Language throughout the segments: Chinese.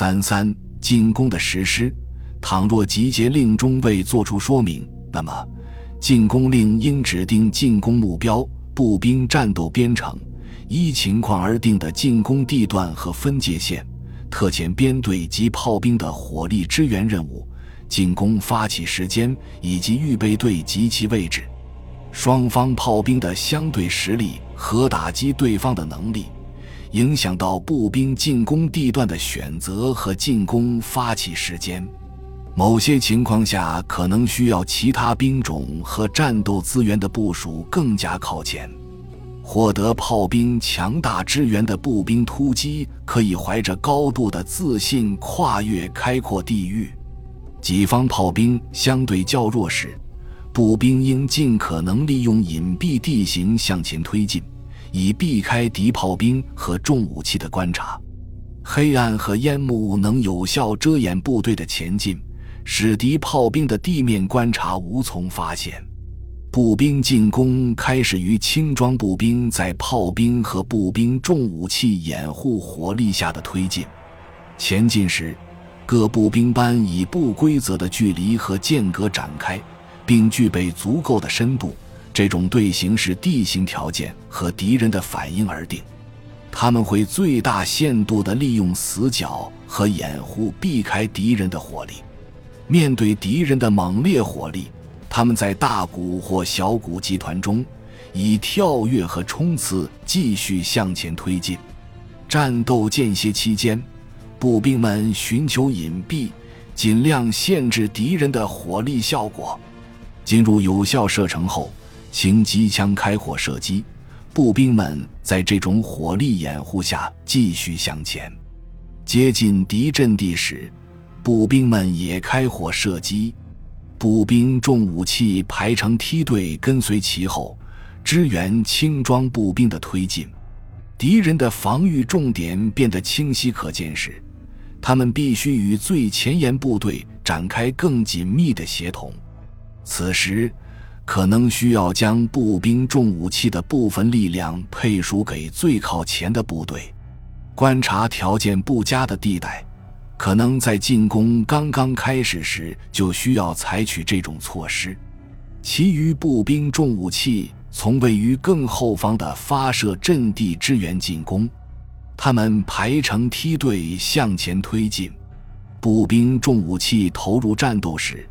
三三进攻的实施，倘若集结令中未作出说明，那么进攻令应指定进攻目标、步兵战斗编程，依情况而定的进攻地段和分界线，特遣编队及炮兵的火力支援任务。进攻发起时间以及预备队及其位置，双方炮兵的相对实力和打击对方的能力，影响到步兵进攻地段的选择和进攻发起时间。某些情况下，可能需要其他兵种和战斗资源的部署更加靠前。获得炮兵强大支援的步兵突击，可以怀着高度的自信跨越开阔地域。己方炮兵相对较弱时，步兵应尽可能利用隐蔽地形向前推进，以避开敌炮兵和重武器的观察。黑暗和烟幕能有效遮掩部队的前进，使敌炮兵的地面观察无从发现。步兵进攻开始于轻装步兵在炮兵和步兵重武器掩护火力下的推进。前进时。各步兵班以不规则的距离和间隔展开，并具备足够的深度。这种队形是地形条件和敌人的反应而定。他们会最大限度地利用死角和掩护，避开敌人的火力。面对敌人的猛烈火力，他们在大股或小股集团中，以跳跃和冲刺继续向前推进。战斗间歇期间。步兵们寻求隐蔽，尽量限制敌人的火力效果。进入有效射程后，轻机枪开火射击。步兵们在这种火力掩护下继续向前。接近敌阵地时，步兵们也开火射击。步兵重武器排成梯队跟随其后，支援轻装步兵的推进。敌人的防御重点变得清晰可见时。他们必须与最前沿部队展开更紧密的协同，此时可能需要将步兵重武器的部分力量配属给最靠前的部队。观察条件不佳的地带，可能在进攻刚刚开始时就需要采取这种措施。其余步兵重武器从位于更后方的发射阵地支援进攻。他们排成梯队向前推进，步兵重武器投入战斗时，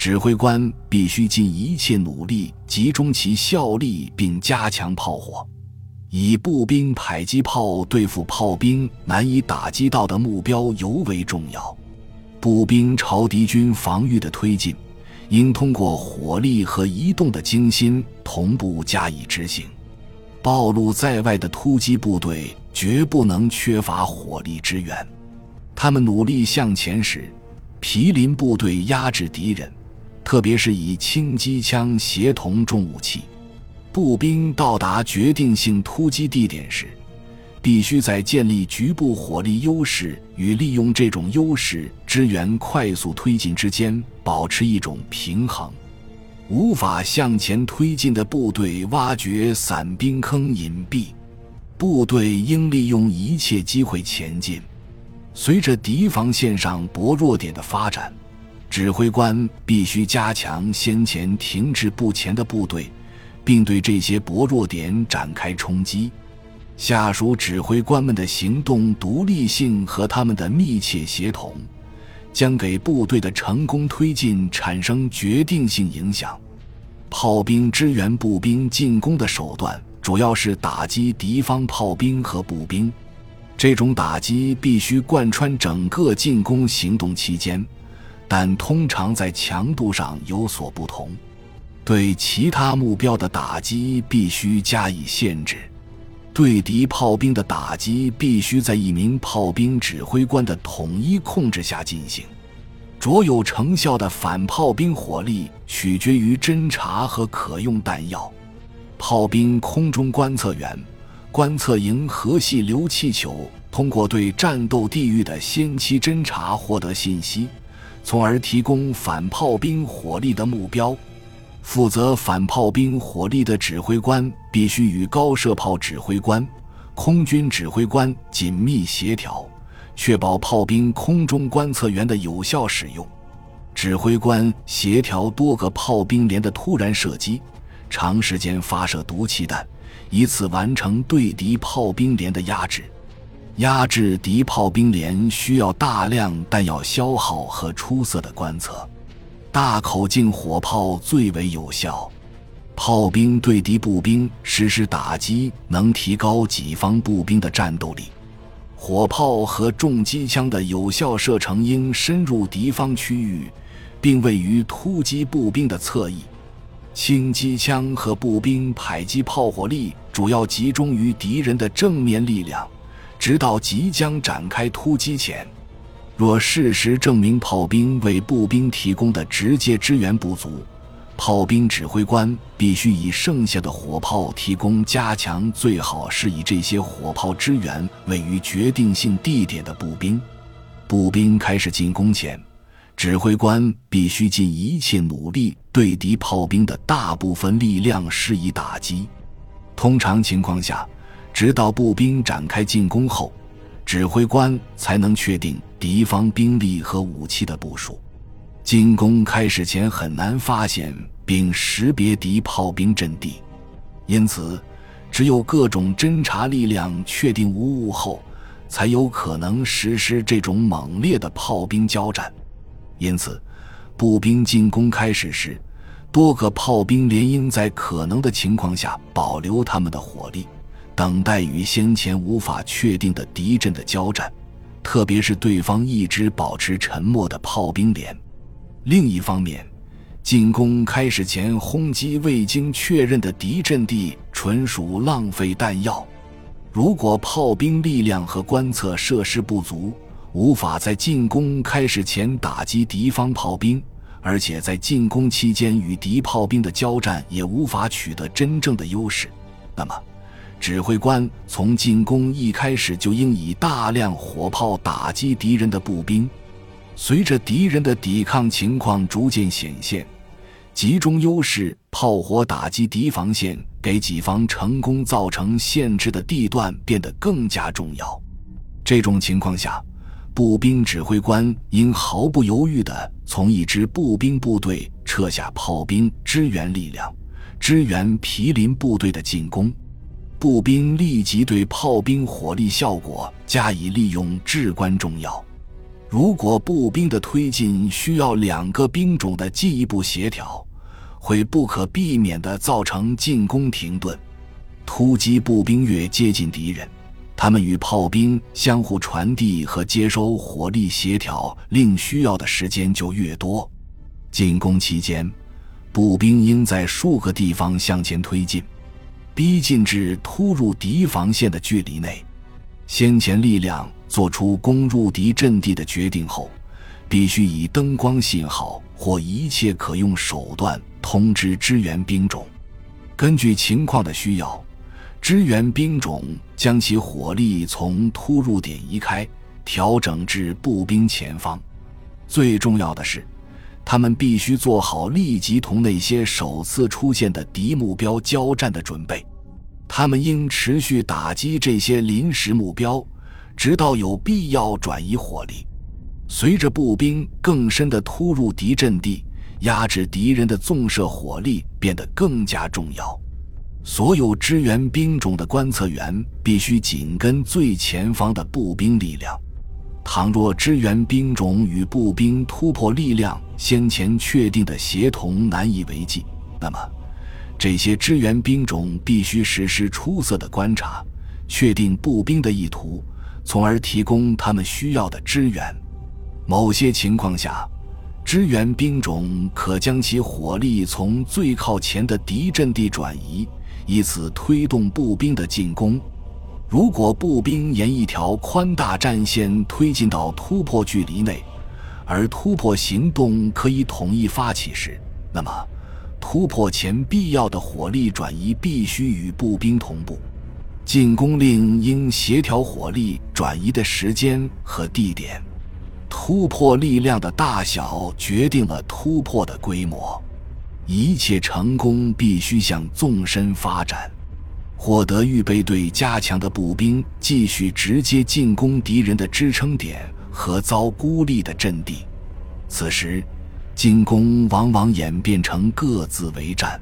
指挥官必须尽一切努力集中其效力并加强炮火，以步兵迫击炮对付炮兵难以打击到的目标尤为重要。步兵朝敌军防御的推进，应通过火力和移动的精心同步加以执行。暴露在外的突击部队绝不能缺乏火力支援。他们努力向前时，毗邻部队压制敌人，特别是以轻机枪协同重武器。步兵到达决定性突击地点时，必须在建立局部火力优势与利用这种优势支援快速推进之间保持一种平衡。无法向前推进的部队，挖掘散兵坑隐蔽。部队应利用一切机会前进。随着敌防线上薄弱点的发展，指挥官必须加强先前停滞不前的部队，并对这些薄弱点展开冲击。下属指挥官们的行动独立性和他们的密切协同。将给部队的成功推进产生决定性影响。炮兵支援步兵进攻的手段主要是打击敌方炮兵和步兵，这种打击必须贯穿整个进攻行动期间，但通常在强度上有所不同。对其他目标的打击必须加以限制。对敌炮兵的打击必须在一名炮兵指挥官的统一控制下进行。卓有成效的反炮兵火力取决于侦察和可用弹药。炮兵空中观测员、观测营和细流气球通过对战斗地域的先期侦察获得信息，从而提供反炮兵火力的目标。负责反炮兵火力的指挥官必须与高射炮指挥官、空军指挥官紧密协调，确保炮兵空中观测员的有效使用。指挥官协调多个炮兵连的突然射击，长时间发射毒气弹，以此完成对敌炮兵连的压制。压制敌炮兵连需要大量弹药消耗和出色的观测。大口径火炮最为有效。炮兵对敌步兵实施打击，能提高己方步兵的战斗力。火炮和重机枪的有效射程应深入敌方区域，并位于突击步兵的侧翼。轻机枪和步兵迫击炮火力主要集中于敌人的正面力量，直到即将展开突击前。若事实证明炮兵为步兵提供的直接支援不足，炮兵指挥官必须以剩下的火炮提供加强，最好是以这些火炮支援位于决定性地点的步兵。步兵开始进攻前，指挥官必须尽一切努力对敌炮兵的大部分力量施以打击。通常情况下，直到步兵展开进攻后，指挥官才能确定敌方兵力和武器的部署。进攻开始前很难发现并识别敌炮兵阵地，因此，只有各种侦察力量确定无误后，才有可能实施这种猛烈的炮兵交战。因此，步兵进攻开始时，多个炮兵连应在可能的情况下保留他们的火力，等待与先前无法确定的敌阵的交战，特别是对方一直保持沉默的炮兵连。另一方面，进攻开始前轰击未经确认的敌阵地，纯属浪费弹药。如果炮兵力量和观测设施不足，无法在进攻开始前打击敌方炮兵，而且在进攻期间与敌炮兵的交战也无法取得真正的优势，那么，指挥官从进攻一开始就应以大量火炮打击敌人的步兵。随着敌人的抵抗情况逐渐显现，集中优势炮火打击敌防线，给己方成功造成限制的地段变得更加重要。这种情况下，步兵指挥官应毫不犹豫地从一支步兵部队撤下炮兵支援力量，支援毗邻部队的进攻。步兵立即对炮兵火力效果加以利用至关重要。如果步兵的推进需要两个兵种的进一步协调，会不可避免地造成进攻停顿。突击步兵越接近敌人，他们与炮兵相互传递和接收火力协调，令需要的时间就越多。进攻期间，步兵应在数个地方向前推进，逼近至突入敌防线的距离内。先前力量做出攻入敌阵地的决定后，必须以灯光信号或一切可用手段通知支援兵种。根据情况的需要，支援兵种将其火力从突入点移开，调整至步兵前方。最重要的是，他们必须做好立即同那些首次出现的敌目标交战的准备。他们应持续打击这些临时目标，直到有必要转移火力。随着步兵更深地突入敌阵地，压制敌人的纵射火力变得更加重要。所有支援兵种的观测员必须紧跟最前方的步兵力量。倘若支援兵种与步兵突破力量先前确定的协同难以为继，那么。这些支援兵种必须实施出色的观察，确定步兵的意图，从而提供他们需要的支援。某些情况下，支援兵种可将其火力从最靠前的敌阵地转移，以此推动步兵的进攻。如果步兵沿一条宽大战线推进到突破距离内，而突破行动可以统一发起时，那么。突破前必要的火力转移必须与步兵同步，进攻令应协调火力转移的时间和地点。突破力量的大小决定了突破的规模。一切成功必须向纵深发展。获得预备队加强的步兵继续直接进攻敌人的支撑点和遭孤立的阵地。此时，进攻往往演变成各自为战，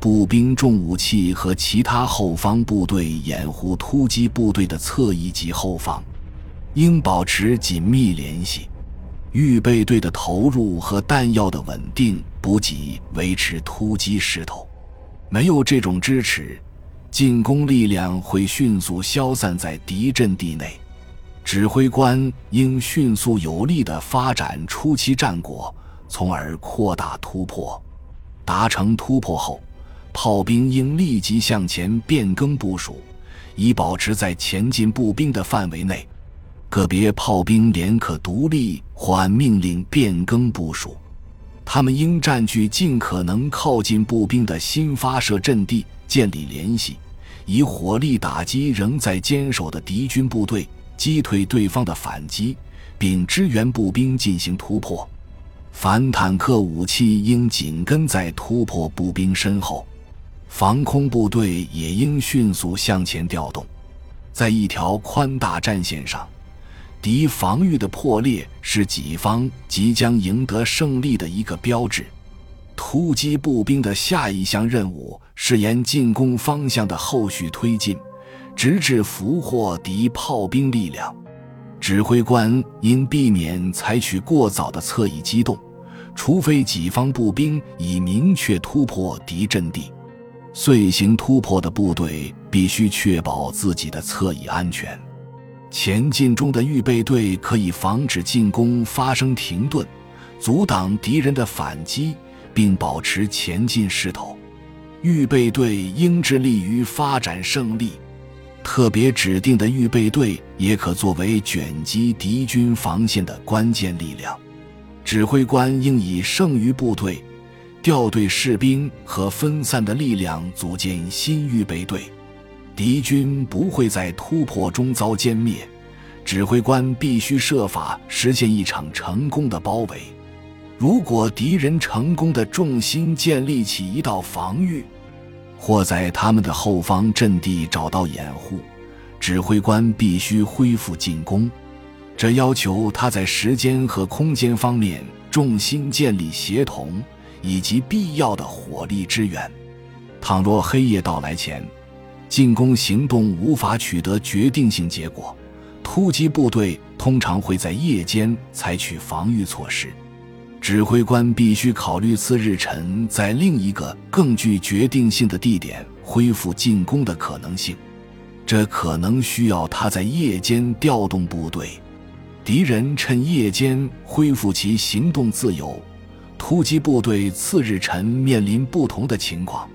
步兵重武器和其他后方部队掩护突击部队的侧翼及后方，应保持紧密联系。预备队的投入和弹药的稳定补给维持突击势头，没有这种支持。进攻力量会迅速消散在敌阵地内，指挥官应迅速有力地发展初期战果，从而扩大突破。达成突破后，炮兵应立即向前变更部署，以保持在前进步兵的范围内。个别炮兵连可独立或按命令变更部署，他们应占据尽可能靠近步兵的新发射阵地，建立联系。以火力打击仍在坚守的敌军部队，击退对方的反击，并支援步兵进行突破。反坦克武器应紧跟在突破步兵身后，防空部队也应迅速向前调动。在一条宽大战线上，敌防御的破裂是己方即将赢得胜利的一个标志。突击步兵的下一项任务是沿进攻方向的后续推进，直至俘获敌炮兵力量。指挥官应避免采取过早的侧翼机动，除非己方步兵已明确突破敌阵地。遂行突破的部队必须确保自己的侧翼安全。前进中的预备队可以防止进攻发生停顿，阻挡敌人的反击。并保持前进势头，预备队应致力于发展胜利。特别指定的预备队也可作为卷击敌军防线的关键力量。指挥官应以剩余部队调队士兵和分散的力量组建新预备队。敌军不会在突破中遭歼灭，指挥官必须设法实现一场成功的包围。如果敌人成功的重心建立起一道防御，或在他们的后方阵地找到掩护，指挥官必须恢复进攻。这要求他在时间和空间方面重心建立协同，以及必要的火力支援。倘若黑夜到来前，进攻行动无法取得决定性结果，突击部队通常会在夜间采取防御措施。指挥官必须考虑次日晨在另一个更具决定性的地点恢复进攻的可能性，这可能需要他在夜间调动部队。敌人趁夜间恢复其行动自由，突击部队次日晨面临不同的情况，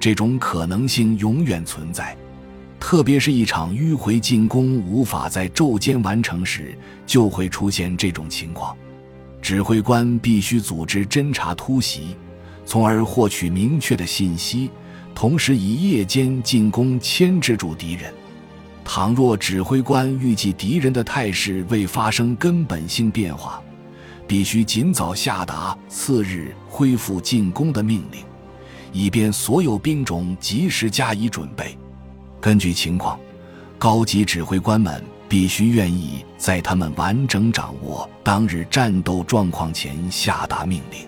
这种可能性永远存在。特别是一场迂回进攻无法在昼间完成时，就会出现这种情况。指挥官必须组织侦察突袭，从而获取明确的信息，同时以夜间进攻牵制住敌人。倘若指挥官预计敌人的态势未发生根本性变化，必须尽早下达次日恢复进攻的命令，以便所有兵种及时加以准备。根据情况，高级指挥官们。必须愿意在他们完整掌握当日战斗状况前下达命令。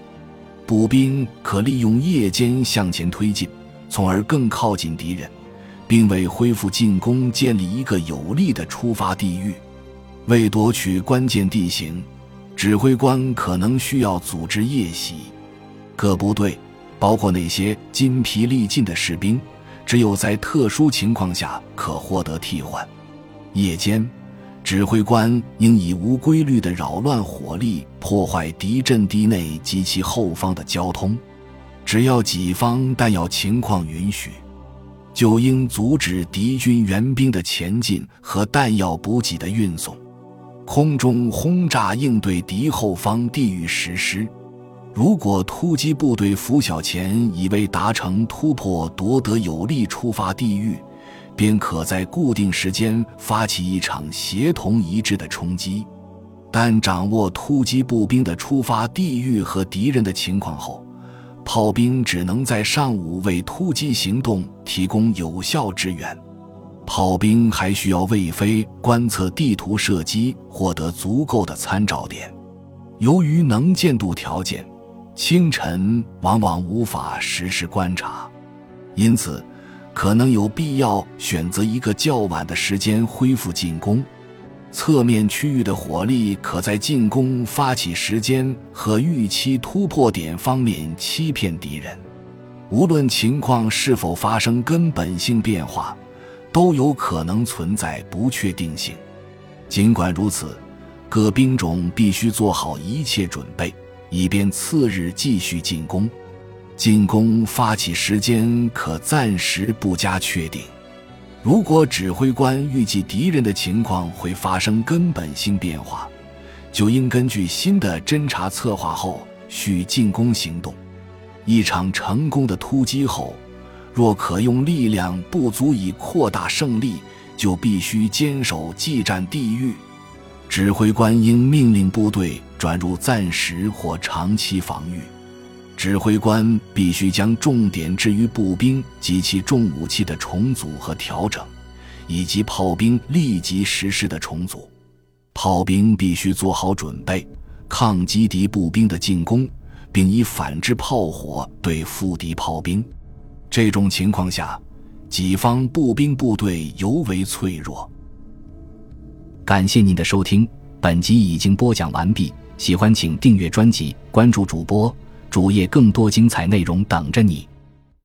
步兵可利用夜间向前推进，从而更靠近敌人，并为恢复进攻建立一个有利的出发地域。为夺取关键地形，指挥官可能需要组织夜袭。各部队，包括那些筋疲力尽的士兵，只有在特殊情况下可获得替换。夜间，指挥官应以无规律的扰乱火力破坏敌阵地内及其后方的交通。只要己方弹药情况允许，就应阻止敌军援兵的前进和弹药补给的运送。空中轰炸应对敌后方地域实施。如果突击部队拂晓前已未达成突破，夺得有利出发地域。便可在固定时间发起一场协同一致的冲击，但掌握突击步兵的出发地域和敌人的情况后，炮兵只能在上午为突击行动提供有效支援。炮兵还需要为飞观测地图射击获得足够的参照点。由于能见度条件，清晨往往无法实时观察，因此可能有必要选择一个较晚的时间恢复进攻。侧面区域的火力可在进攻发起时间和预期突破点方面欺骗敌人。无论情况是否发生根本性变化。都有可能存在不确定性。尽管如此，各兵种必须做好一切准备，以便次日继续进攻。进攻发起时间可暂时不加确定。如果指挥官预计敌人的情况会发生根本性变化，就应根据新的侦察策划后续进攻行动。一场成功的突击后。若可用力量不足以扩大胜利，就必须坚守既战地域。指挥官应命令部队转入暂时或长期防御。指挥官必须将重点置于步兵及其重武器的重组和调整，以及炮兵立即实施的重组。炮兵必须做好准备，抗击敌步兵的进攻，并以反制炮火对付敌炮兵。这种情况下，己方步兵部队尤为脆弱。感谢您的收听，本集已经播讲完毕。喜欢请订阅专辑，关注主播主页，更多精彩内容等着你。